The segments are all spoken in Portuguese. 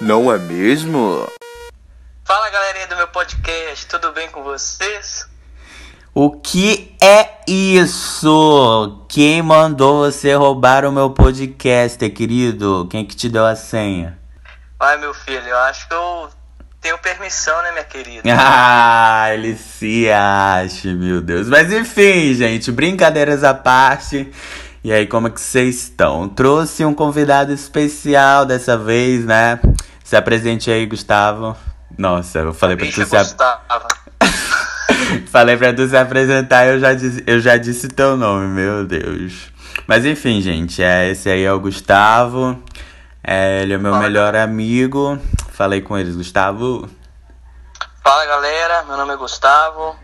Não é mesmo? Fala galerinha do meu podcast, tudo bem com vocês? O que é isso? Quem mandou você roubar o meu podcast, querido? Quem que te deu a senha? Ai meu filho, eu acho que eu tenho permissão, né, minha querida? Ah, ele se acha, meu Deus. Mas enfim, gente, brincadeiras à parte. E aí, como é que vocês estão? Trouxe um convidado especial dessa vez, né? Se apresente aí, Gustavo. Nossa, eu falei pra tu se Gustavo. Falei pra tu se apresentar e eu já disse, eu já disse teu nome, meu Deus. Mas enfim, gente, é, esse aí é o Gustavo. É, ele é meu Fala. melhor amigo. Falei com eles, Gustavo. Fala galera, meu nome é Gustavo,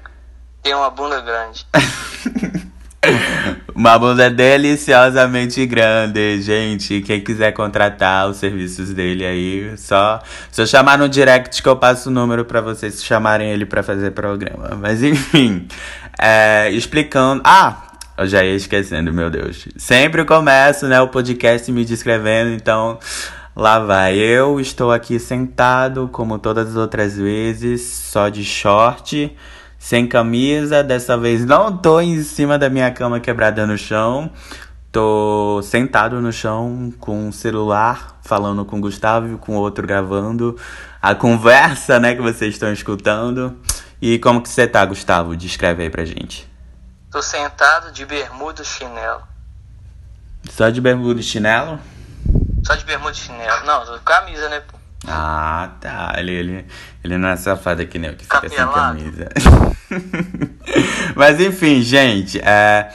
tenho uma bunda grande. Uma bunda deliciosamente grande, gente. Quem quiser contratar os serviços dele aí, só, só chamar no direct que eu passo o número pra vocês chamarem ele pra fazer programa. Mas enfim, é, explicando. Ah! Eu já ia esquecendo, meu Deus. Sempre começo, né, o podcast me descrevendo, então lá vai. Eu estou aqui sentado, como todas as outras vezes, só de short sem camisa. Dessa vez não tô em cima da minha cama quebrada no chão. Tô sentado no chão com um celular, falando com o Gustavo e com o outro gravando a conversa, né, que vocês estão escutando. E como que você tá, Gustavo? Descreve aí pra gente. Tô sentado de bermuda e chinelo. Só de bermuda e chinelo? Só de bermuda e chinelo. Não, camisa, né? pô? Ah, tá. Ele, ele, ele não é safado que nem eu que fica sem camisa. Mas enfim, gente, é,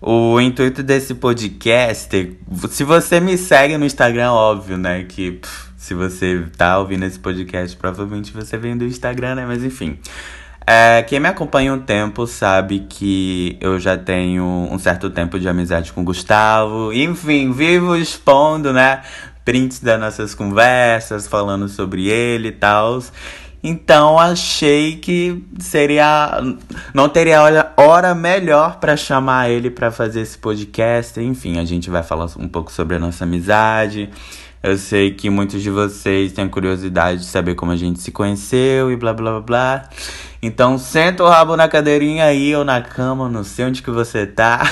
o intuito desse podcast, se você me segue no Instagram, óbvio, né? Que pff, se você tá ouvindo esse podcast, provavelmente você vem do Instagram, né? Mas enfim. É, quem me acompanha um tempo sabe que eu já tenho um certo tempo de amizade com o Gustavo. Enfim, vivo expondo, né? Prints das nossas conversas, falando sobre ele e tal. Então achei que seria. Não teria hora, melhor pra chamar ele pra fazer esse podcast. Enfim, a gente vai falar um pouco sobre a nossa amizade. Eu sei que muitos de vocês têm curiosidade de saber como a gente se conheceu e blá blá blá blá. Então senta o rabo na cadeirinha aí ou na cama, não sei onde que você tá,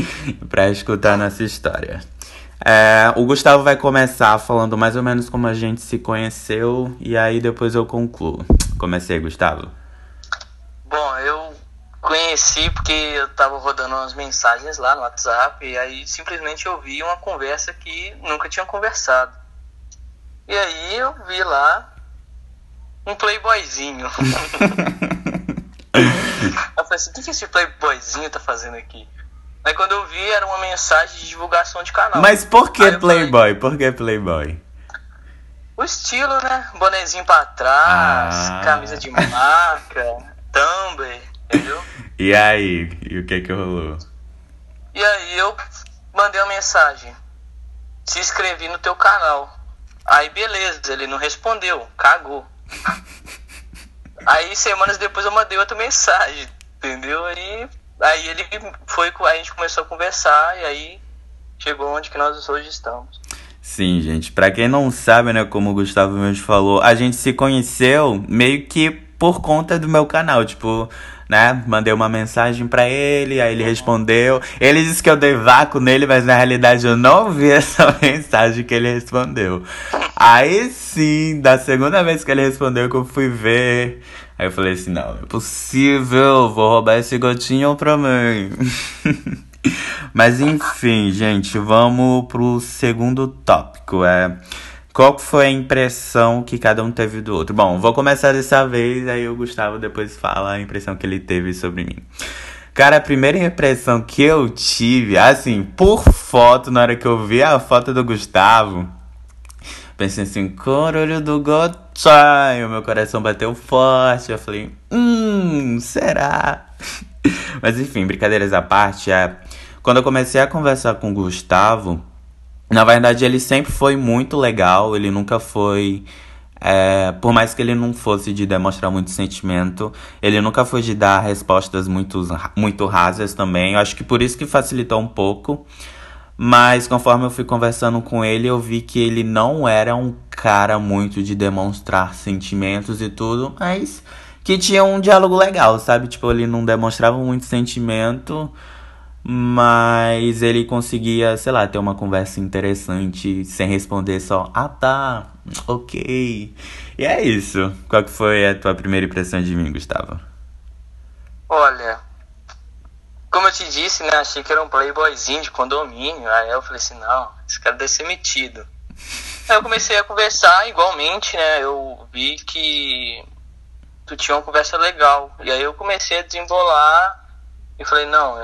pra escutar nossa história. É, o Gustavo vai começar falando mais ou menos como a gente se conheceu e aí depois eu concluo. Comecei, Gustavo. Bom, eu conheci porque eu tava rodando umas mensagens lá no WhatsApp e aí simplesmente eu vi uma conversa que nunca tinha conversado. E aí eu vi lá um playboyzinho. eu falei assim, o que, que esse playboyzinho tá fazendo aqui? Aí quando eu vi era uma mensagem de divulgação de canal. Mas por que Aí eu falei, Playboy? Por que Playboy? O estilo, né? Bonezinho pra trás, Ah. camisa de marca, Tumblr, entendeu? E aí? E o que que rolou? E aí eu mandei uma mensagem. Se inscrevi no teu canal. Aí beleza, ele não respondeu, cagou. Aí semanas depois eu mandei outra mensagem, entendeu? Aí, aí ele foi, a gente começou a conversar e aí chegou onde que nós hoje estamos. Sim, gente. Pra quem não sabe, né, como o Gustavo mesmo falou, a gente se conheceu meio que por conta do meu canal, tipo, né? Mandei uma mensagem pra ele, aí ele respondeu. Ele disse que eu dei vácuo nele, mas na realidade eu não vi essa mensagem que ele respondeu. Aí sim, da segunda vez que ele respondeu que eu fui ver, aí eu falei assim, não é possível, vou roubar esse gotinho pra mim. Mas enfim, gente, vamos pro segundo tópico. É qual foi a impressão que cada um teve do outro? Bom, vou começar dessa vez, aí o Gustavo depois fala a impressão que ele teve sobre mim. Cara, a primeira impressão que eu tive, assim, por foto, na hora que eu vi a foto do Gustavo, pensei assim, corolho do Gotchay, meu coração bateu forte, eu falei, hum, será? Mas enfim, brincadeiras à parte, é, quando eu comecei a conversar com o Gustavo, na verdade ele sempre foi muito legal, ele nunca foi. é, por mais que ele não fosse de demonstrar muito sentimento, ele nunca foi de dar respostas muito, muito rasas também. Eu acho que por isso que facilitou um pouco. Mas conforme eu fui conversando com ele, eu vi que ele não era um cara muito de demonstrar sentimentos e tudo, mas que tinha um diálogo legal, sabe? Tipo, ele não demonstrava muito sentimento, mas ele conseguia, sei lá, ter uma conversa interessante sem responder só, ah tá, ok. E é isso. Qual que foi a tua primeira impressão de mim, Gustavo? Olha, como eu te disse, né? Achei que era um playboyzinho de condomínio. Aí eu falei assim, não, esse cara deve ser metido. Aí eu comecei a conversar igualmente, né? Eu vi que tu tinha uma conversa legal. E aí eu comecei a desembolar e falei, não,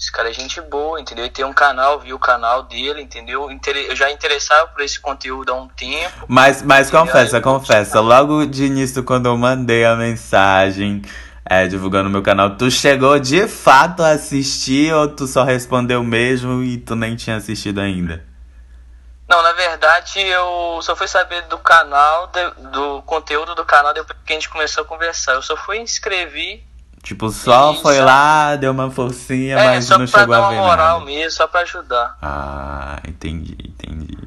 esse cara é gente boa, entendeu? E tem um canal, vi o canal dele, entendeu? Eu já interessava por esse conteúdo há um tempo. Mas, mas confessa, confessa, logo de início quando eu mandei a mensagem é, divulgando meu canal, tu chegou de fato a assistir ou tu só respondeu mesmo e tu nem tinha assistido ainda? Não, na verdade eu só fui saber do canal, do conteúdo do canal depois que a gente começou a conversar. Eu só fui inscrever. Tipo, só foi só... lá, deu uma forcinha, é, mas não chegou a ver. Só pra dar uma moral nada. mesmo, só pra ajudar. Ah, entendi, entendi.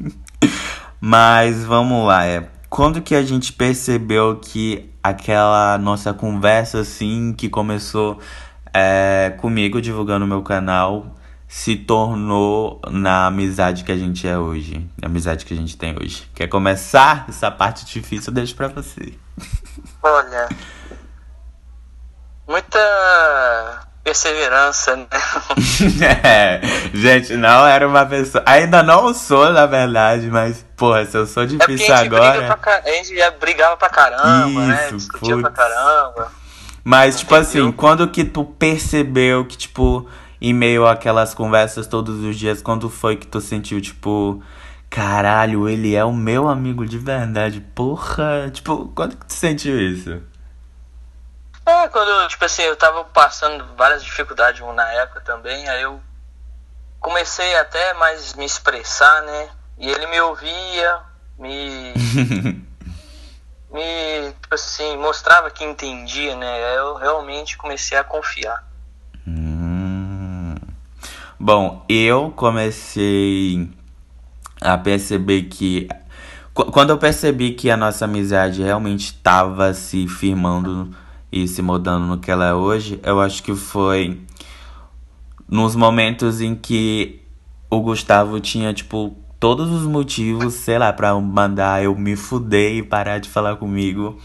mas vamos lá, é. Quando que a gente percebeu que aquela nossa conversa assim que começou é, comigo divulgando meu canal se tornou na amizade que a gente é hoje, na amizade que a gente tem hoje. Quer começar essa parte difícil? Eu deixo pra você. Olha, muita perseverança, né? é, gente, não era uma pessoa. Ainda não sou, na verdade, mas, porra, se eu sou é difícil é agora. Pra, a gente já brigava pra caramba, né? Isso, né? Discutia putz. pra caramba. Mas, tipo assim, quando que tu percebeu que, tipo, em meio àquelas conversas todos os dias, quando foi que tu sentiu, tipo, caralho, ele é o meu amigo de verdade, porra? Tipo, quando que tu sentiu isso? Quando, tipo assim, eu tava passando várias dificuldades na época também, aí eu comecei até mais me expressar, né? E ele me ouvia, me. me, tipo assim, mostrava que entendia, né? Eu realmente comecei a confiar. Hum. Bom, eu comecei a perceber que. Quando eu percebi que a nossa amizade realmente estava se firmando e se mudando no que ela é hoje, eu acho que foi nos momentos em que o Gustavo tinha, tipo, todos os motivos, sei lá, pra mandar eu me fuder e parar de falar comigo.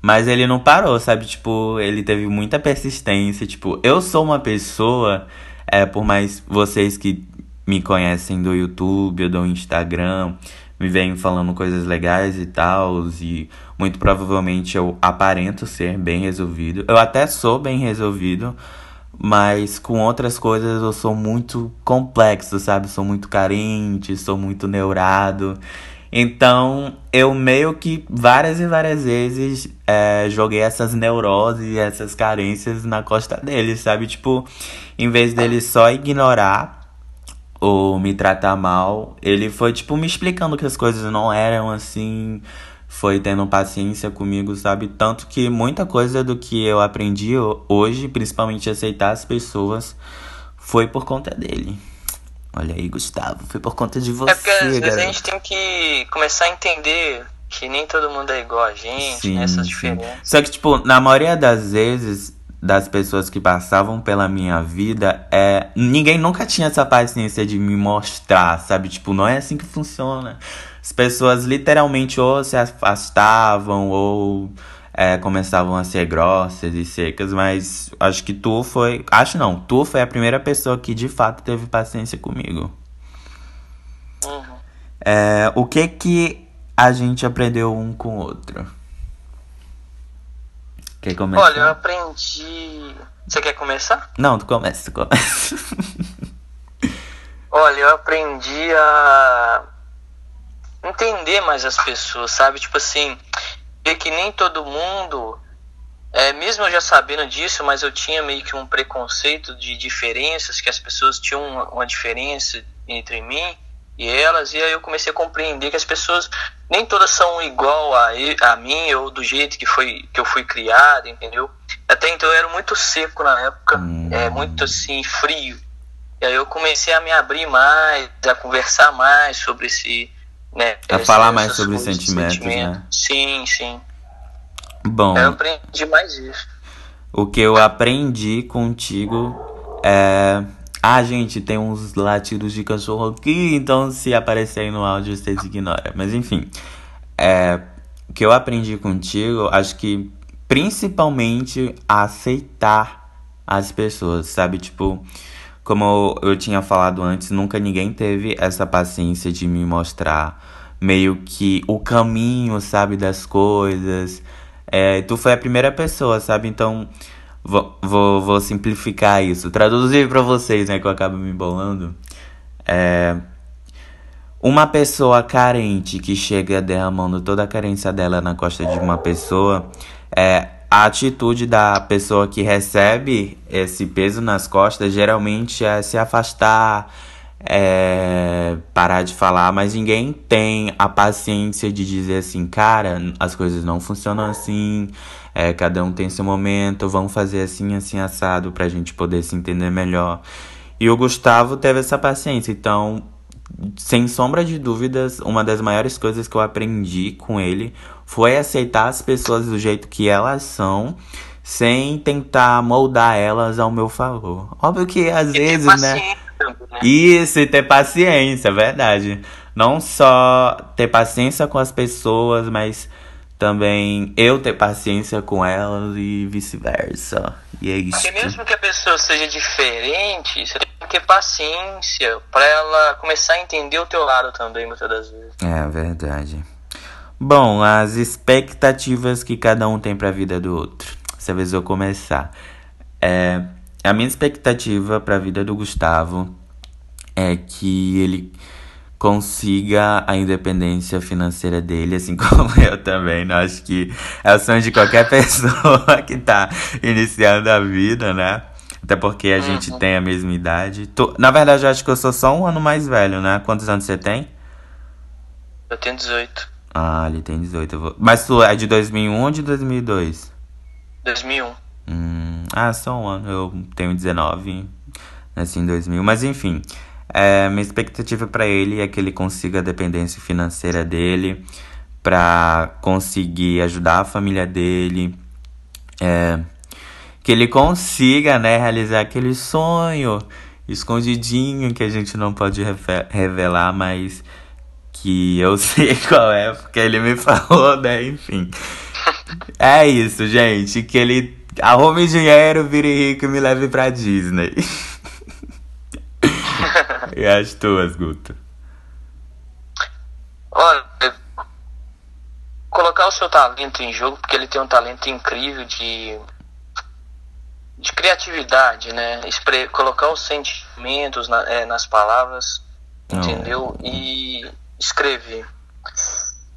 Mas ele não parou, sabe? Tipo, ele teve muita persistência. Tipo, eu sou uma pessoa, é, por mais vocês que me conhecem do YouTube ou do Instagram, me vêm falando coisas legais e tal, e muito provavelmente eu aparento ser bem resolvido. Eu até sou bem resolvido, mas com outras coisas eu sou muito complexo, sabe? Sou muito carente, sou muito neurado. Então, eu meio que várias e várias vezes é, joguei essas neuroses e essas carências na costa dele, sabe? Tipo, em vez dele só ignorar ou me tratar mal, ele foi, tipo, me explicando que as coisas não eram assim, foi tendo paciência comigo, sabe? Tanto que muita coisa do que eu aprendi hoje, principalmente aceitar as pessoas, foi por conta dele. Olha aí, Gustavo, foi por conta de você. É porque às vezes a gente tem que começar a entender que nem todo mundo é igual a gente, sim, né? Essas diferenças. Só que, tipo, na maioria das vezes, das pessoas que passavam pela minha vida, é, ninguém nunca tinha essa paciência de me mostrar, sabe? Tipo, não é assim que funciona. As pessoas literalmente ou se afastavam ou é, começavam a ser grossas e secas, mas acho que tu foi. Acho não, tu foi a primeira pessoa que de fato teve paciência comigo. Uhum. É, o que que a gente aprendeu um com o outro? Quer começar? Olha, eu aprendi. Você quer começar? Não, tu começa, tu começa. Olha, eu aprendi a entender mais as pessoas, sabe? Tipo assim, ver que nem todo mundo, é, mesmo eu já sabendo disso, mas eu tinha meio que um preconceito de diferenças, que as pessoas tinham uma, uma diferença entre mim e elas, e aí eu comecei a compreender que as pessoas nem todas são igual a, a mim ou do jeito que foi que eu fui criado, entendeu? Até então eu era muito seco na época, hum. é muito assim frio. E aí eu comecei a me abrir mais, a conversar mais sobre esse. Né, a falar mais sobre os sentimentos, sentimento. né? Sim, sim. Bom. Eu aprendi mais isso. O que eu aprendi contigo é. Ah, gente, tem uns latidos de cachorro aqui, então se aparecer aí no áudio vocês ignoram. Mas enfim. É. O que eu aprendi contigo, acho que principalmente a aceitar as pessoas, sabe? Tipo, como eu tinha falado antes, nunca ninguém teve essa paciência de me mostrar meio que o caminho, sabe, das coisas. É, tu foi a primeira pessoa, sabe? Então, vou, vou, vou simplificar isso. Traduzir para vocês, né, que eu acabo me embolando. É, uma pessoa carente que chega derramando toda a carência dela na costa de uma pessoa, é, a atitude da pessoa que recebe esse peso nas costas geralmente é se afastar, é, parar de falar, mas ninguém tem a paciência de dizer assim, cara, as coisas não funcionam assim, é, cada um tem seu momento, vamos fazer assim, assim, assado pra gente poder se entender melhor. E o Gustavo teve essa paciência, então sem sombra de dúvidas, uma das maiores coisas que eu aprendi com ele foi aceitar as pessoas do jeito que elas são, sem tentar moldar elas ao meu favor. Óbvio que às e vezes, né? né? Isso, e ter paciência, é verdade. Não só ter paciência com as pessoas, mas também eu ter paciência com elas e vice-versa. E é isso. Porque mesmo que a pessoa seja diferente, você tem que ter paciência para ela começar a entender o teu lado também, muitas das vezes. É verdade. Bom, as expectativas que cada um tem para a vida do outro. Dessa vez eu vou começar. É, a minha expectativa para a vida do Gustavo é que ele consiga a independência financeira dele, assim como eu também. Né? Acho que é o sonho de qualquer pessoa que tá iniciando a vida, né? Até porque a uhum. gente tem a mesma idade. Tu, na verdade, eu acho que eu sou só um ano mais velho, né? Quantos anos você tem? Eu tenho 18. Ah, ele tem 18. Vou... Mas tu é de 2001 ou de 2002? 2001. Hum, ah, só um ano. Eu tenho 19, nasci em 2000. Mas enfim, é, minha expectativa para ele é que ele consiga a dependência financeira dele, para conseguir ajudar a família dele, é, que ele consiga, né, realizar aquele sonho escondidinho que a gente não pode revelar, mas que eu sei qual é, porque ele me falou, né, enfim. É isso, gente, que ele arrume dinheiro, vire rico e me leve pra Disney. e as tuas, Guto? Olha, colocar o seu talento em jogo, porque ele tem um talento incrível de, de criatividade, né? Expre colocar os sentimentos na, é, nas palavras, Não. entendeu? E escrever.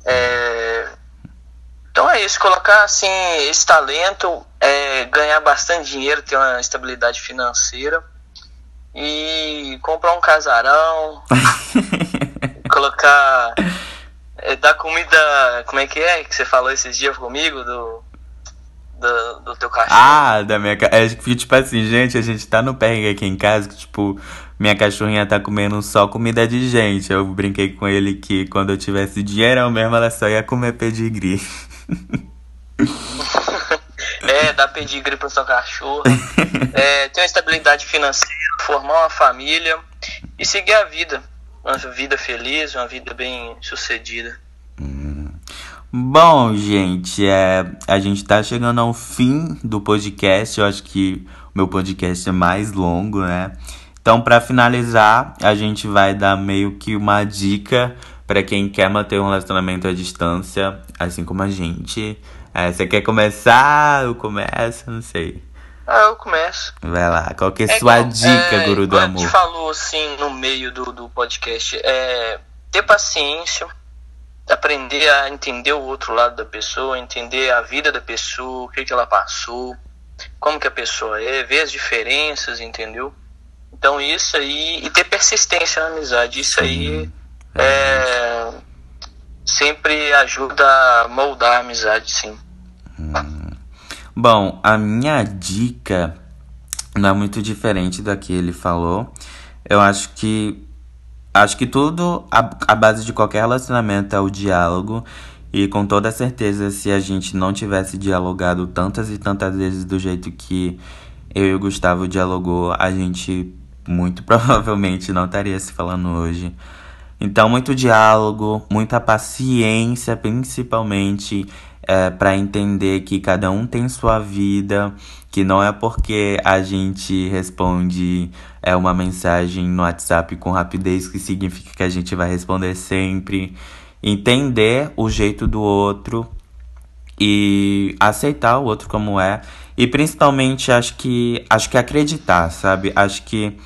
É, então é isso, colocar assim esse talento, é, ganhar bastante dinheiro, ter uma estabilidade financeira e comprar um casarão, colocar. É, dar comida. Como é que é que você falou esses dias comigo? Do. Do, do teu cachorro. Ah, da minha. É tipo assim, gente, a gente tá no perrengue aqui em casa que, tipo, minha cachorrinha tá comendo só comida de gente. Eu brinquei com ele que quando eu tivesse dinheiro mesmo, ela só ia comer pedigree. é, dar pedigree pro seu cachorro. é, ter uma estabilidade financeira formar uma família e seguir a vida. Uma vida feliz, uma vida bem sucedida. Hum. Bom, gente, é, a gente tá chegando ao fim do podcast. Eu acho que o meu podcast é mais longo, né? Então, para finalizar, a gente vai dar meio que uma dica para quem quer manter um relacionamento à distância, assim como a gente. É, você quer começar? Eu começo? Não sei. Ah, eu começo. Vai lá, qual que é a é sua dica, é, guru do amor? A gente falou assim no meio do, do podcast, é ter paciência, aprender a entender o outro lado da pessoa, entender a vida da pessoa, o que, que ela passou, como que a pessoa é, ver as diferenças, entendeu? Então isso aí, e ter persistência na amizade, isso Sim, aí é, sempre ajuda a moldar a amizade, sim. Hum. Bom, a minha dica não é muito diferente da que ele falou. Eu acho que. Acho que tudo, a, a base de qualquer relacionamento é o diálogo. E com toda certeza, se a gente não tivesse dialogado tantas e tantas vezes do jeito que eu e o Gustavo dialogou, a gente muito provavelmente não estaria se falando hoje. Então, muito diálogo, muita paciência, principalmente é, para entender que cada um tem sua vida, que não é porque a gente responde é, uma mensagem no WhatsApp com rapidez que significa que a gente vai responder sempre. Entender o jeito do outro e aceitar o outro como é. E principalmente acho que acho que acreditar, sabe? Acho que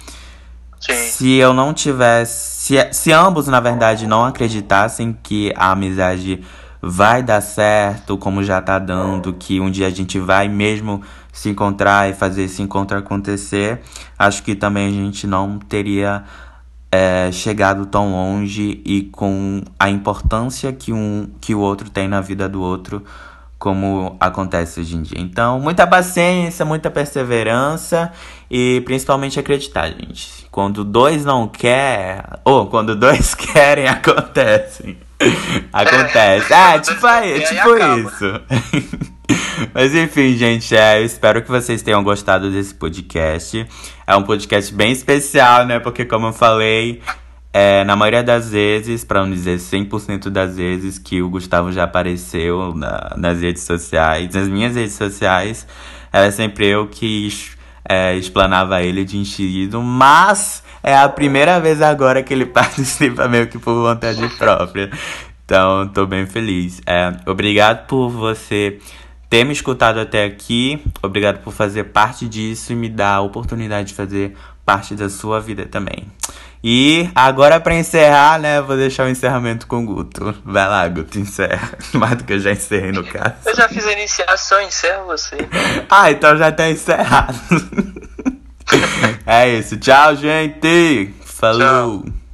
Sim. se eu não tivesse. Se, se ambos, na verdade, não acreditassem que a amizade vai dar certo, como já tá dando, que um dia a gente vai mesmo se encontrar e fazer esse encontro acontecer, acho que também a gente não teria é, chegado tão longe e com a importância que um que o outro tem na vida do outro como acontece hoje em dia. Então, muita paciência, muita perseverança e principalmente acreditar, gente. Quando dois não quer, ou quando dois querem, acontece. Acontece. É, ah, tipo aí, tipo isso. Mas enfim, gente, é, eu espero que vocês tenham gostado desse podcast. É um podcast bem especial, né? Porque como eu falei, é, na maioria das vezes, para não dizer 100% das vezes que o Gustavo já apareceu na, nas redes sociais, nas minhas redes sociais, era sempre eu que é, explanava ele de enxerido, mas é a primeira vez agora que ele participa meio que por vontade própria. Então, tô bem feliz. É, obrigado por você ter me escutado até aqui. Obrigado por fazer parte disso e me dar a oportunidade de fazer parte da sua vida também. E agora para encerrar, né, vou deixar o encerramento com o Guto. Vai lá, Guto, encerra. Mais do que eu já encerrei no caso. Eu já fiz a iniciação, encerro você. ah, então já tá encerrado. é isso. Tchau, gente. Falou. Tchau.